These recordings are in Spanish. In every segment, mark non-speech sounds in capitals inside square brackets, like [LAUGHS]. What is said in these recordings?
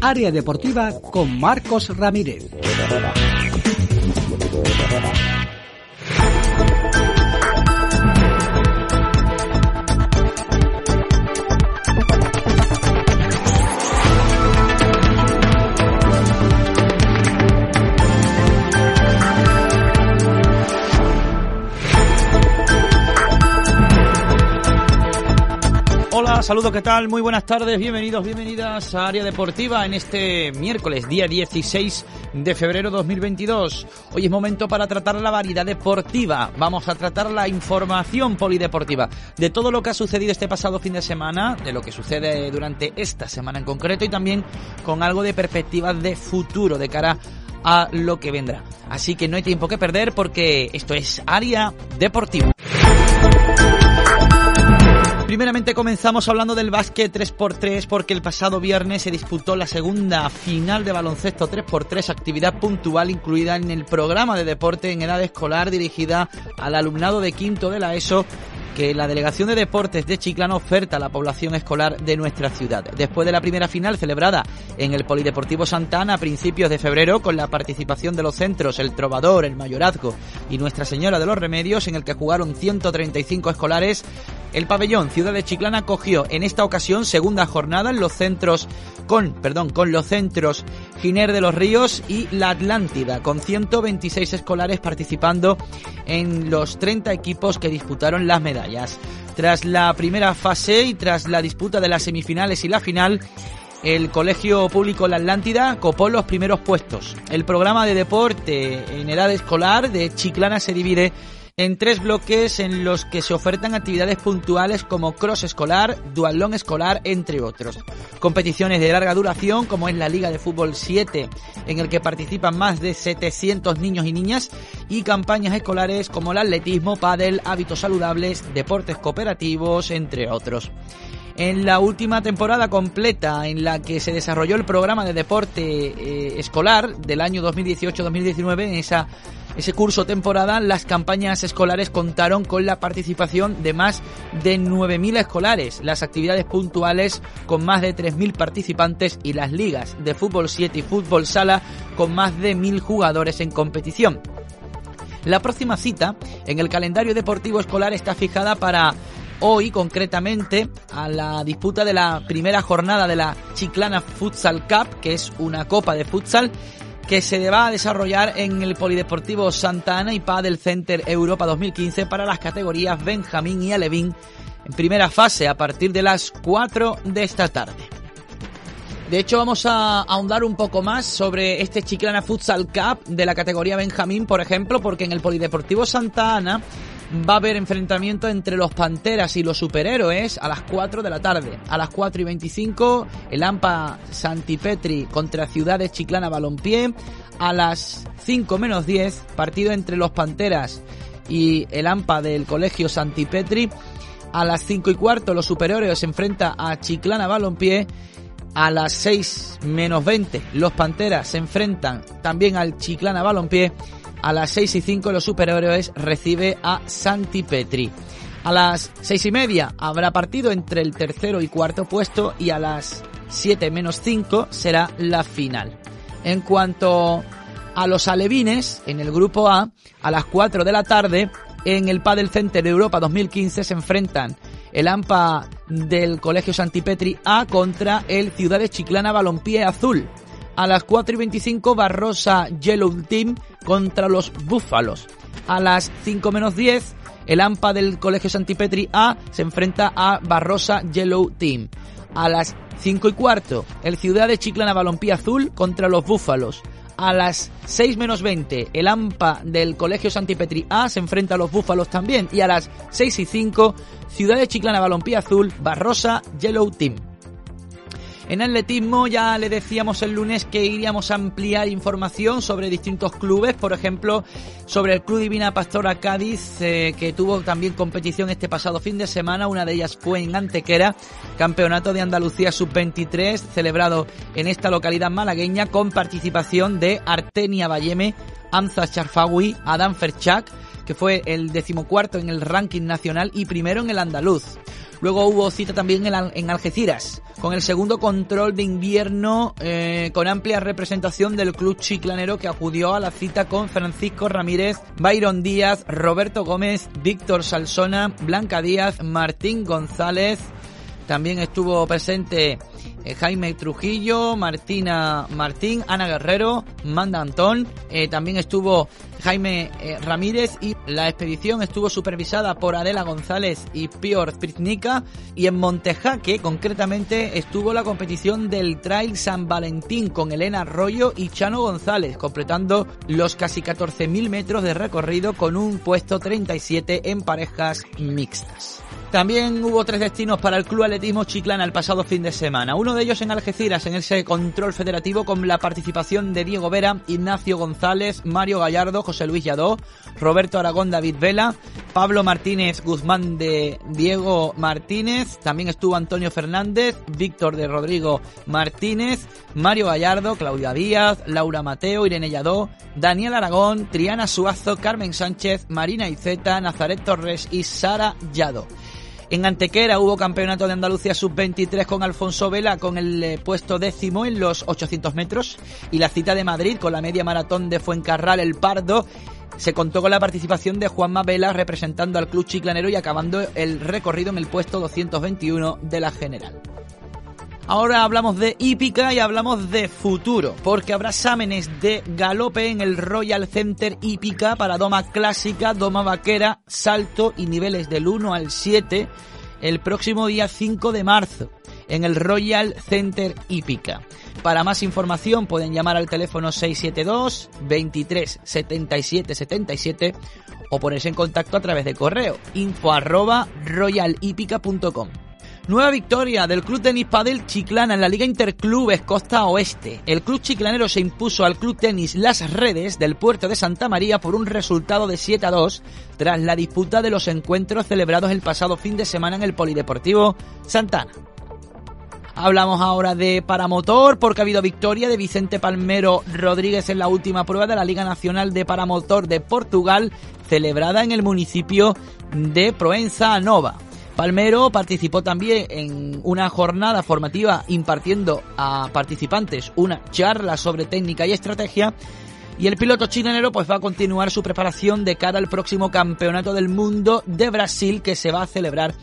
Área Deportiva con Marcos Ramírez. Saludos, ¿qué tal? Muy buenas tardes, bienvenidos, bienvenidas a Área Deportiva en este miércoles, día 16 de febrero 2022. Hoy es momento para tratar la variedad deportiva. Vamos a tratar la información polideportiva de todo lo que ha sucedido este pasado fin de semana, de lo que sucede durante esta semana en concreto y también con algo de perspectivas de futuro de cara a lo que vendrá. Así que no hay tiempo que perder porque esto es Área Deportiva. Primeramente comenzamos hablando del básquet 3x3 porque el pasado viernes se disputó la segunda final de baloncesto 3x3, actividad puntual incluida en el programa de deporte en edad escolar dirigida al alumnado de quinto de la ESO que la Delegación de Deportes de Chiclana oferta a la población escolar de nuestra ciudad. Después de la primera final celebrada en el Polideportivo Santana a principios de febrero con la participación de los centros El Trovador, El Mayorazgo y Nuestra Señora de los Remedios en el que jugaron 135 escolares, el pabellón Ciudad de Chiclana cogió en esta ocasión segunda jornada en los centros con, perdón, con los centros Giner de los Ríos y La Atlántida, con 126 escolares participando en los 30 equipos que disputaron las medallas. Tras la primera fase y tras la disputa de las semifinales y la final, el Colegio Público La Atlántida copó los primeros puestos. El programa de deporte en edad escolar de Chiclana se divide en tres bloques en los que se ofertan actividades puntuales como cross escolar, dualón escolar, entre otros. Competiciones de larga duración como es la Liga de Fútbol 7, en el que participan más de 700 niños y niñas, y campañas escolares como el atletismo, pádel, hábitos saludables, deportes cooperativos, entre otros en la última temporada completa en la que se desarrolló el programa de deporte eh, escolar del año 2018-2019, en esa ese curso temporada, las campañas escolares contaron con la participación de más de 9.000 escolares, las actividades puntuales con más de 3.000 participantes y las ligas de fútbol 7 y fútbol sala con más de 1.000 jugadores en competición. La próxima cita en el calendario deportivo escolar está fijada para hoy concretamente a la disputa de la primera jornada de la Chiclana Futsal Cup, que es una copa de futsal que se va a desarrollar en el Polideportivo Santa Ana y Padel Center Europa 2015 para las categorías Benjamín y Alevín en primera fase a partir de las 4 de esta tarde. De hecho, vamos a ahondar un poco más sobre este Chiclana Futsal Cup de la categoría Benjamín, por ejemplo, porque en el Polideportivo Santa Ana va a haber enfrentamiento entre los Panteras y los Superhéroes a las 4 de la tarde. A las 4 y 25, el AMPA Santipetri contra Ciudades Chiclana Balompié. A las 5 menos 10, partido entre los Panteras y el AMPA del Colegio Santipetri. A las 5 y cuarto, los Superhéroes se enfrenta a Chiclana Balompié. A las 6 menos 20, los Panteras se enfrentan también al Chiclana Balompié a las 6 y 5 los superhéroes recibe a Santi Petri. A las 6 y media habrá partido entre el tercero y cuarto puesto y a las 7 menos 5 será la final. En cuanto a los alevines, en el grupo A, a las 4 de la tarde, en el Padel Center de Europa 2015 se enfrentan el AMPA del Colegio Santipetri A contra el Ciudades Chiclana Balompié Azul. A las 4 y 25 Barrosa Yellow Team contra los Búfalos. A las 5 menos 10 el AMPA del Colegio Santipetri A se enfrenta a Barrosa Yellow Team. A las 5 y cuarto el Ciudad de Chiclana Balompié Azul contra los Búfalos. A las 6 menos 20 el AMPA del Colegio Santipetri A se enfrenta a los Búfalos también. Y a las 6 y 5 Ciudad de Chiclana Balompié Azul Barrosa Yellow Team. En atletismo ya le decíamos el lunes que iríamos a ampliar información sobre distintos clubes, por ejemplo, sobre el Club Divina Pastora Cádiz, eh, que tuvo también competición este pasado fin de semana, una de ellas fue en Antequera, Campeonato de Andalucía Sub-23, celebrado en esta localidad malagueña con participación de Artenia Bayeme, Amza Charfawi, Adam Ferchak, que fue el decimocuarto en el ranking nacional y primero en el andaluz. Luego hubo cita también en Algeciras, con el segundo control de invierno eh, con amplia representación del club chiclanero que acudió a la cita con Francisco Ramírez, Byron Díaz, Roberto Gómez, Víctor Salsona, Blanca Díaz, Martín González, también estuvo presente eh, Jaime Trujillo, Martina Martín, Ana Guerrero, Manda Antón, eh, también estuvo Jaime eh, Ramírez y la expedición estuvo supervisada por Adela González y Pior Spritnica y en Montejaque concretamente estuvo la competición del Trail San Valentín con Elena Arroyo y Chano González completando los casi 14.000 metros de recorrido con un puesto 37 en parejas mixtas. También hubo tres destinos para el Club Atletismo Chiclana el pasado fin de semana. Uno de ellos en Algeciras, en ese control federativo con la participación de Diego Vera, Ignacio González, Mario Gallardo, José Luis Lladó, Roberto Aragón, David Vela, Pablo Martínez Guzmán de Diego Martínez, también estuvo Antonio Fernández, Víctor de Rodrigo Martínez, Mario Gallardo, Claudia Díaz, Laura Mateo, Irene Lladó, Daniel Aragón, Triana Suazo, Carmen Sánchez, Marina Iceta, Nazaret Torres y Sara Llado. En Antequera hubo campeonato de Andalucía sub-23 con Alfonso Vela con el eh, puesto décimo en los 800 metros y la cita de Madrid con la media maratón de Fuencarral El Pardo se contó con la participación de Juanma Vela representando al club chiclanero y acabando el recorrido en el puesto 221 de la general. Ahora hablamos de hípica y hablamos de futuro, porque habrá exámenes de galope en el Royal Center hípica para doma clásica, doma vaquera, salto y niveles del 1 al 7 el próximo día 5 de marzo en el Royal Center hípica. Para más información pueden llamar al teléfono 672 23 77 77 o ponerse en contacto a través de correo info arroba royalhípica.com. Nueva victoria del Club Tenis Padel Chiclana en la Liga Interclubes Costa Oeste. El club chiclanero se impuso al Club Tenis Las Redes del puerto de Santa María por un resultado de 7 a 2 tras la disputa de los encuentros celebrados el pasado fin de semana en el Polideportivo Santana. Hablamos ahora de paramotor porque ha habido victoria de Vicente Palmero Rodríguez en la última prueba de la Liga Nacional de Paramotor de Portugal celebrada en el municipio de Proenza Nova. Palmero participó también en una jornada formativa impartiendo a participantes una charla sobre técnica y estrategia y el piloto chilenero pues va a continuar su preparación de cara al próximo Campeonato del Mundo de Brasil que se va a celebrar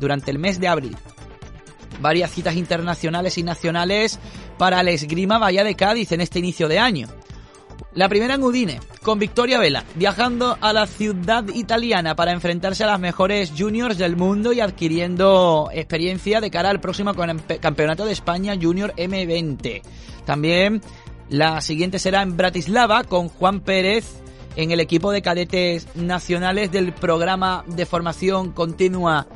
durante el mes de abril. Varias citas internacionales y nacionales para el esgrima Bahía de Cádiz en este inicio de año. La primera en Udine, con Victoria Vela, viajando a la ciudad italiana para enfrentarse a las mejores juniors del mundo y adquiriendo experiencia de cara al próximo Campeonato de España Junior M20. También la siguiente será en Bratislava con Juan Pérez en el equipo de cadetes nacionales del programa de formación continua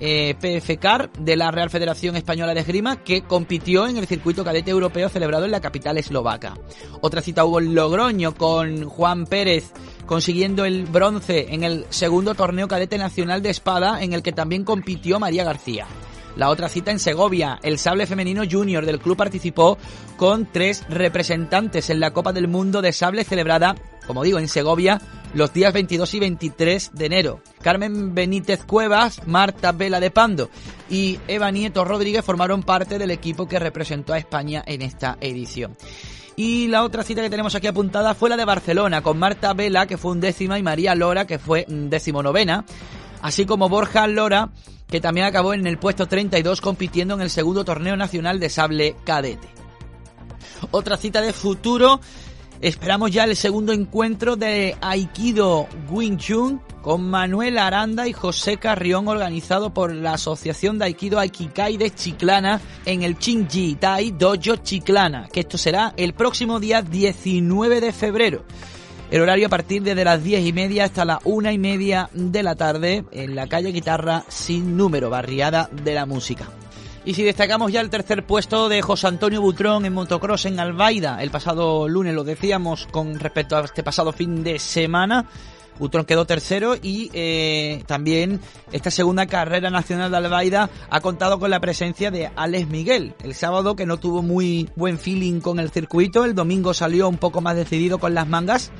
eh, PFCAR de la Real Federación Española de Esgrima que compitió en el circuito cadete europeo celebrado en la capital eslovaca. Otra cita hubo en Logroño con Juan Pérez consiguiendo el bronce en el segundo torneo cadete nacional de espada en el que también compitió María García. La otra cita en Segovia, el sable femenino junior del club participó con tres representantes en la Copa del Mundo de Sable celebrada, como digo, en Segovia los días 22 y 23 de enero. Carmen Benítez Cuevas, Marta Vela de Pando y Eva Nieto Rodríguez formaron parte del equipo que representó a España en esta edición. Y la otra cita que tenemos aquí apuntada fue la de Barcelona, con Marta Vela, que fue un décima, y María Lora, que fue décimo novena, así como Borja Lora, que también acabó en el puesto 32 compitiendo en el segundo torneo nacional de sable cadete. Otra cita de futuro Esperamos ya el segundo encuentro de Aikido Wing Chun con Manuel Aranda y José Carrión organizado por la Asociación de Aikido Aikikai de Chiclana en el Chinji Tai Dojo Chiclana, que esto será el próximo día 19 de febrero. El horario a partir de las 10 y media hasta la una y media de la tarde en la calle Guitarra sin número, barriada de la música. Y si destacamos ya el tercer puesto de José Antonio Butrón en motocross en Albaida, el pasado lunes lo decíamos con respecto a este pasado fin de semana. Butrón quedó tercero y eh, también esta segunda carrera nacional de Albaida ha contado con la presencia de Alex Miguel. El sábado que no tuvo muy buen feeling con el circuito, el domingo salió un poco más decidido con las mangas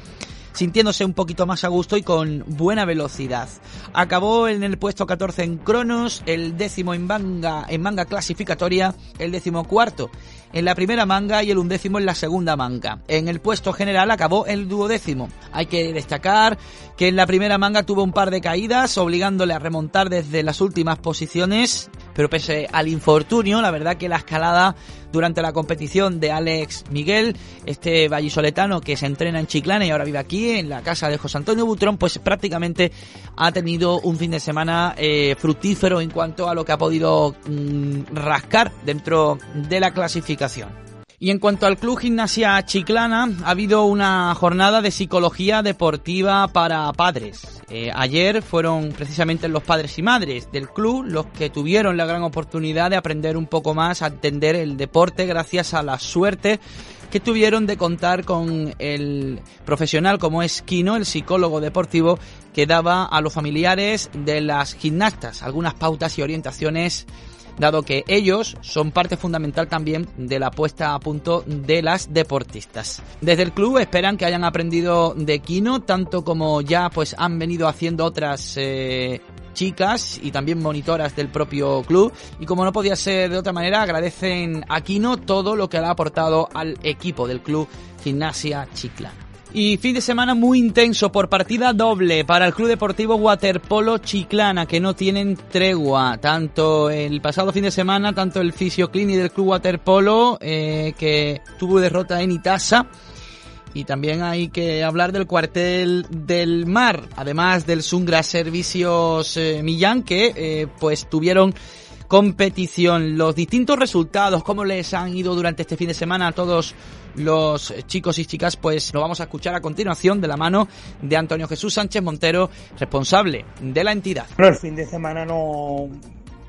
sintiéndose un poquito más a gusto y con buena velocidad. Acabó en el puesto 14 en cronos, el décimo en manga, en manga clasificatoria, el décimo cuarto en la primera manga y el undécimo en la segunda manga. En el puesto general acabó el duodécimo. Hay que destacar que en la primera manga tuvo un par de caídas, obligándole a remontar desde las últimas posiciones, pero pese al infortunio, la verdad que la escalada durante la competición de Alex Miguel, este vallisoletano que se entrena en Chiclana y ahora vive aquí en la casa de José Antonio Butrón, pues prácticamente ha tenido un fin de semana eh, fructífero en cuanto a lo que ha podido mm, rascar dentro de la clasificación. Y en cuanto al Club Gimnasia Chiclana, ha habido una jornada de psicología deportiva para padres. Eh, ayer fueron precisamente los padres y madres del club los que tuvieron la gran oportunidad de aprender un poco más a entender el deporte gracias a la suerte que tuvieron de contar con el profesional como es Kino, el psicólogo deportivo, que daba a los familiares de las gimnastas algunas pautas y orientaciones dado que ellos son parte fundamental también de la puesta a punto de las deportistas. Desde el club esperan que hayan aprendido de Kino, tanto como ya pues han venido haciendo otras eh, chicas y también monitoras del propio club. Y como no podía ser de otra manera, agradecen a Kino todo lo que le ha aportado al equipo del club Gimnasia Chiclana. Y fin de semana muy intenso por partida doble para el Club Deportivo Waterpolo Chiclana, que no tienen tregua. Tanto el pasado fin de semana, tanto el Fisio Clinic del Club Waterpolo, eh, que tuvo derrota en Itasa. Y también hay que hablar del cuartel del mar, además del Sungra Servicios eh, Millán, que eh, pues tuvieron competición. Los distintos resultados, cómo les han ido durante este fin de semana a todos los chicos y chicas, pues lo vamos a escuchar a continuación de la mano de Antonio Jesús Sánchez Montero, responsable de la entidad. Bueno, el fin de semana no,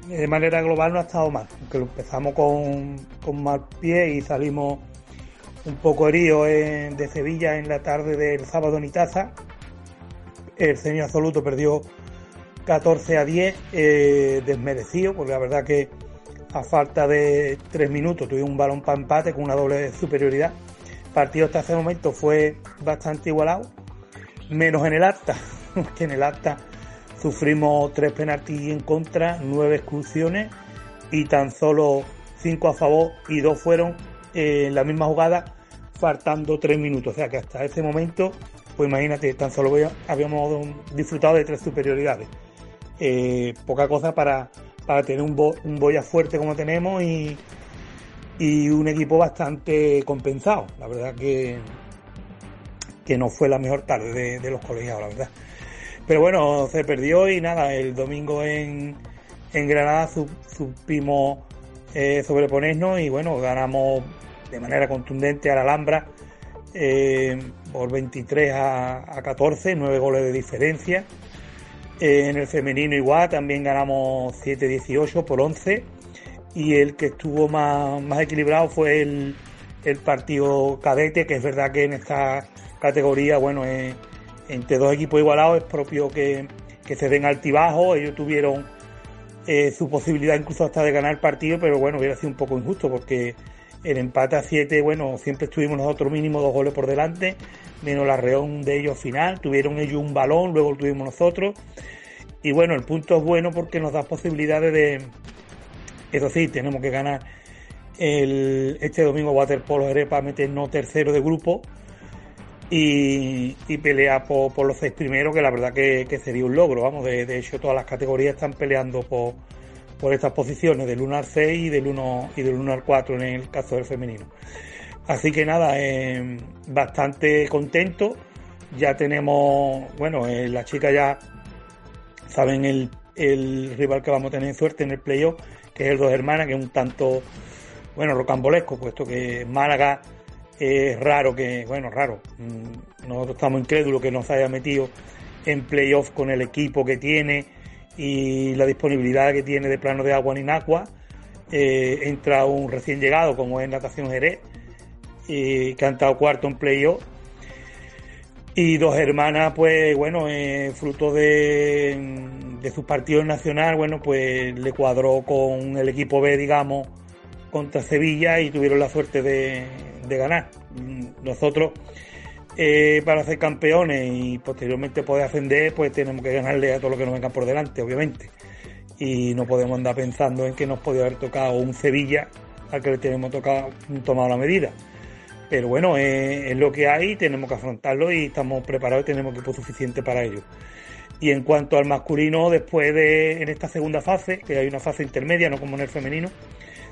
de manera global no ha estado mal, aunque empezamos con, con mal pie y salimos un poco heridos de Sevilla en la tarde del sábado en Itaza. El señor absoluto perdió 14 a 10, eh, desmerecido, porque la verdad que a falta de tres minutos tuvimos un balón para empate con una doble superioridad. El partido hasta ese momento fue bastante igualado, menos en el acta, [LAUGHS] que en el acta sufrimos tres penaltis en contra, nueve exclusiones y tan solo cinco a favor y dos fueron en la misma jugada faltando tres minutos. O sea que hasta ese momento, pues imagínate, tan solo habíamos disfrutado de tres superioridades. Eh, poca cosa para para tener un, un Boya fuerte como tenemos y, y un equipo bastante compensado. La verdad que, que no fue la mejor tarde de, los colegiados, la verdad. Pero bueno, se perdió y nada, el domingo en, en Granada supimos eh, sobreponernos y bueno, ganamos de manera contundente a la Alhambra eh, por 23 a, a 14, 9 goles de diferencia. En el femenino igual, también ganamos 7-18 por 11 y el que estuvo más, más equilibrado fue el, el, partido cadete, que es verdad que en esta categoría, bueno, entre dos equipos igualados es propio que, que se den altibajos, ellos tuvieron eh, su posibilidad incluso hasta de ganar el partido, pero bueno, hubiera sido un poco injusto porque el empate a 7, bueno, siempre estuvimos nosotros mínimo dos goles por delante, menos la reón de ellos final, tuvieron ellos un balón, luego lo tuvimos nosotros. Y bueno, el punto es bueno porque nos da posibilidades de, eso sí, tenemos que ganar el, este domingo Waterpolo para meternos tercero de grupo y, pelear por, los seis primeros, que la verdad que, sería un logro, vamos, de, hecho todas las categorías están peleando por, por estas posiciones, del 1 al 6 y del 1, y del 1 al 4 en el caso del femenino. Así que nada, eh, bastante contento. Ya tenemos, bueno, eh, las chicas ya saben el, rival que vamos a tener suerte en el playoff, que es el Dos Hermanas, que es un tanto, bueno, rocambolesco, puesto que Málaga es raro que, bueno, raro. Mm, nosotros estamos incrédulos que nos haya metido en playoff con el equipo que tiene y la disponibilidad que tiene de plano de agua en Inacua. Eh, entra un recién llegado como es Natación Jerez y que han estado cuarto en playoff. Y dos hermanas, pues bueno, eh, fruto de, de sus partidos nacional, bueno, pues le cuadró con el equipo B, digamos, contra Sevilla y tuvieron la suerte de, ganar. Nosotros eh, para ser campeones y posteriormente poder ascender, pues tenemos que ganarle a todo lo que nos venga por delante, obviamente. Y no podemos andar pensando en que nos podía haber tocado un Sevilla al que le tenemos tocado, tomado la medida. Pero bueno, es, lo que hay, tenemos que afrontarlo y estamos preparados y tenemos equipo suficiente para ello. Y en cuanto al masculino, después de en esta segunda fase, que hay una fase intermedia, no como en el femenino,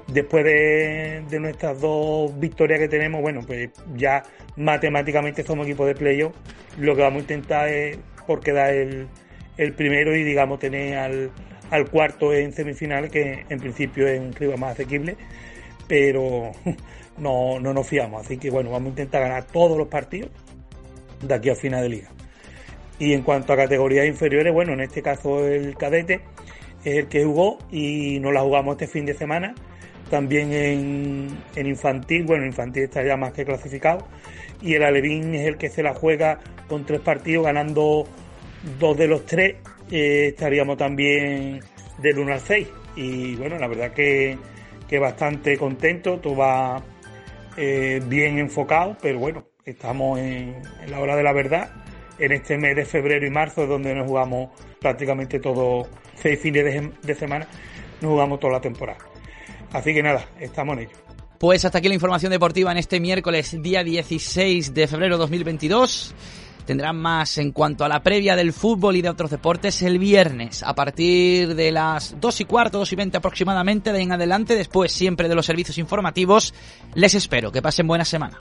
después de, nuestras dos victorias que tenemos, bueno, pues ya matemáticamente somos equipo de playoff. Lo que vamos a intentar es por quedar el, primero y digamos tener al, cuarto en semifinales, que en principio es un clima más asequible, pero [LAUGHS] no, no nos fiamos. Así que bueno, vamos a intentar ganar todos los partidos de aquí a final de liga. Y en cuanto a categorías inferiores, bueno, en este caso el cadete es el que jugó y no la jugamos este fin de semana. También en, en infantil, bueno, infantil está ya más que clasificado. Y el Alevín es el que se la juega con tres partidos, ganando dos de los tres. Eh, estaríamos también del 1 al 6. Y bueno, la verdad que, que bastante contento, todo va eh, bien enfocado, pero bueno, estamos en, la hora de la verdad. En este mes de febrero y marzo donde nos jugamos prácticamente todos seis fines de semana, nos jugamos toda la temporada. Así que nada, estamos en ello. Pues hasta aquí la información deportiva en este miércoles, día 16 de febrero 2022. Tendrán más en cuanto a la previa del fútbol y de otros deportes el viernes, a partir de las 2 y cuarto, 2 y 20 aproximadamente, de en adelante, después siempre de los servicios informativos. Les espero, que pasen buena semana.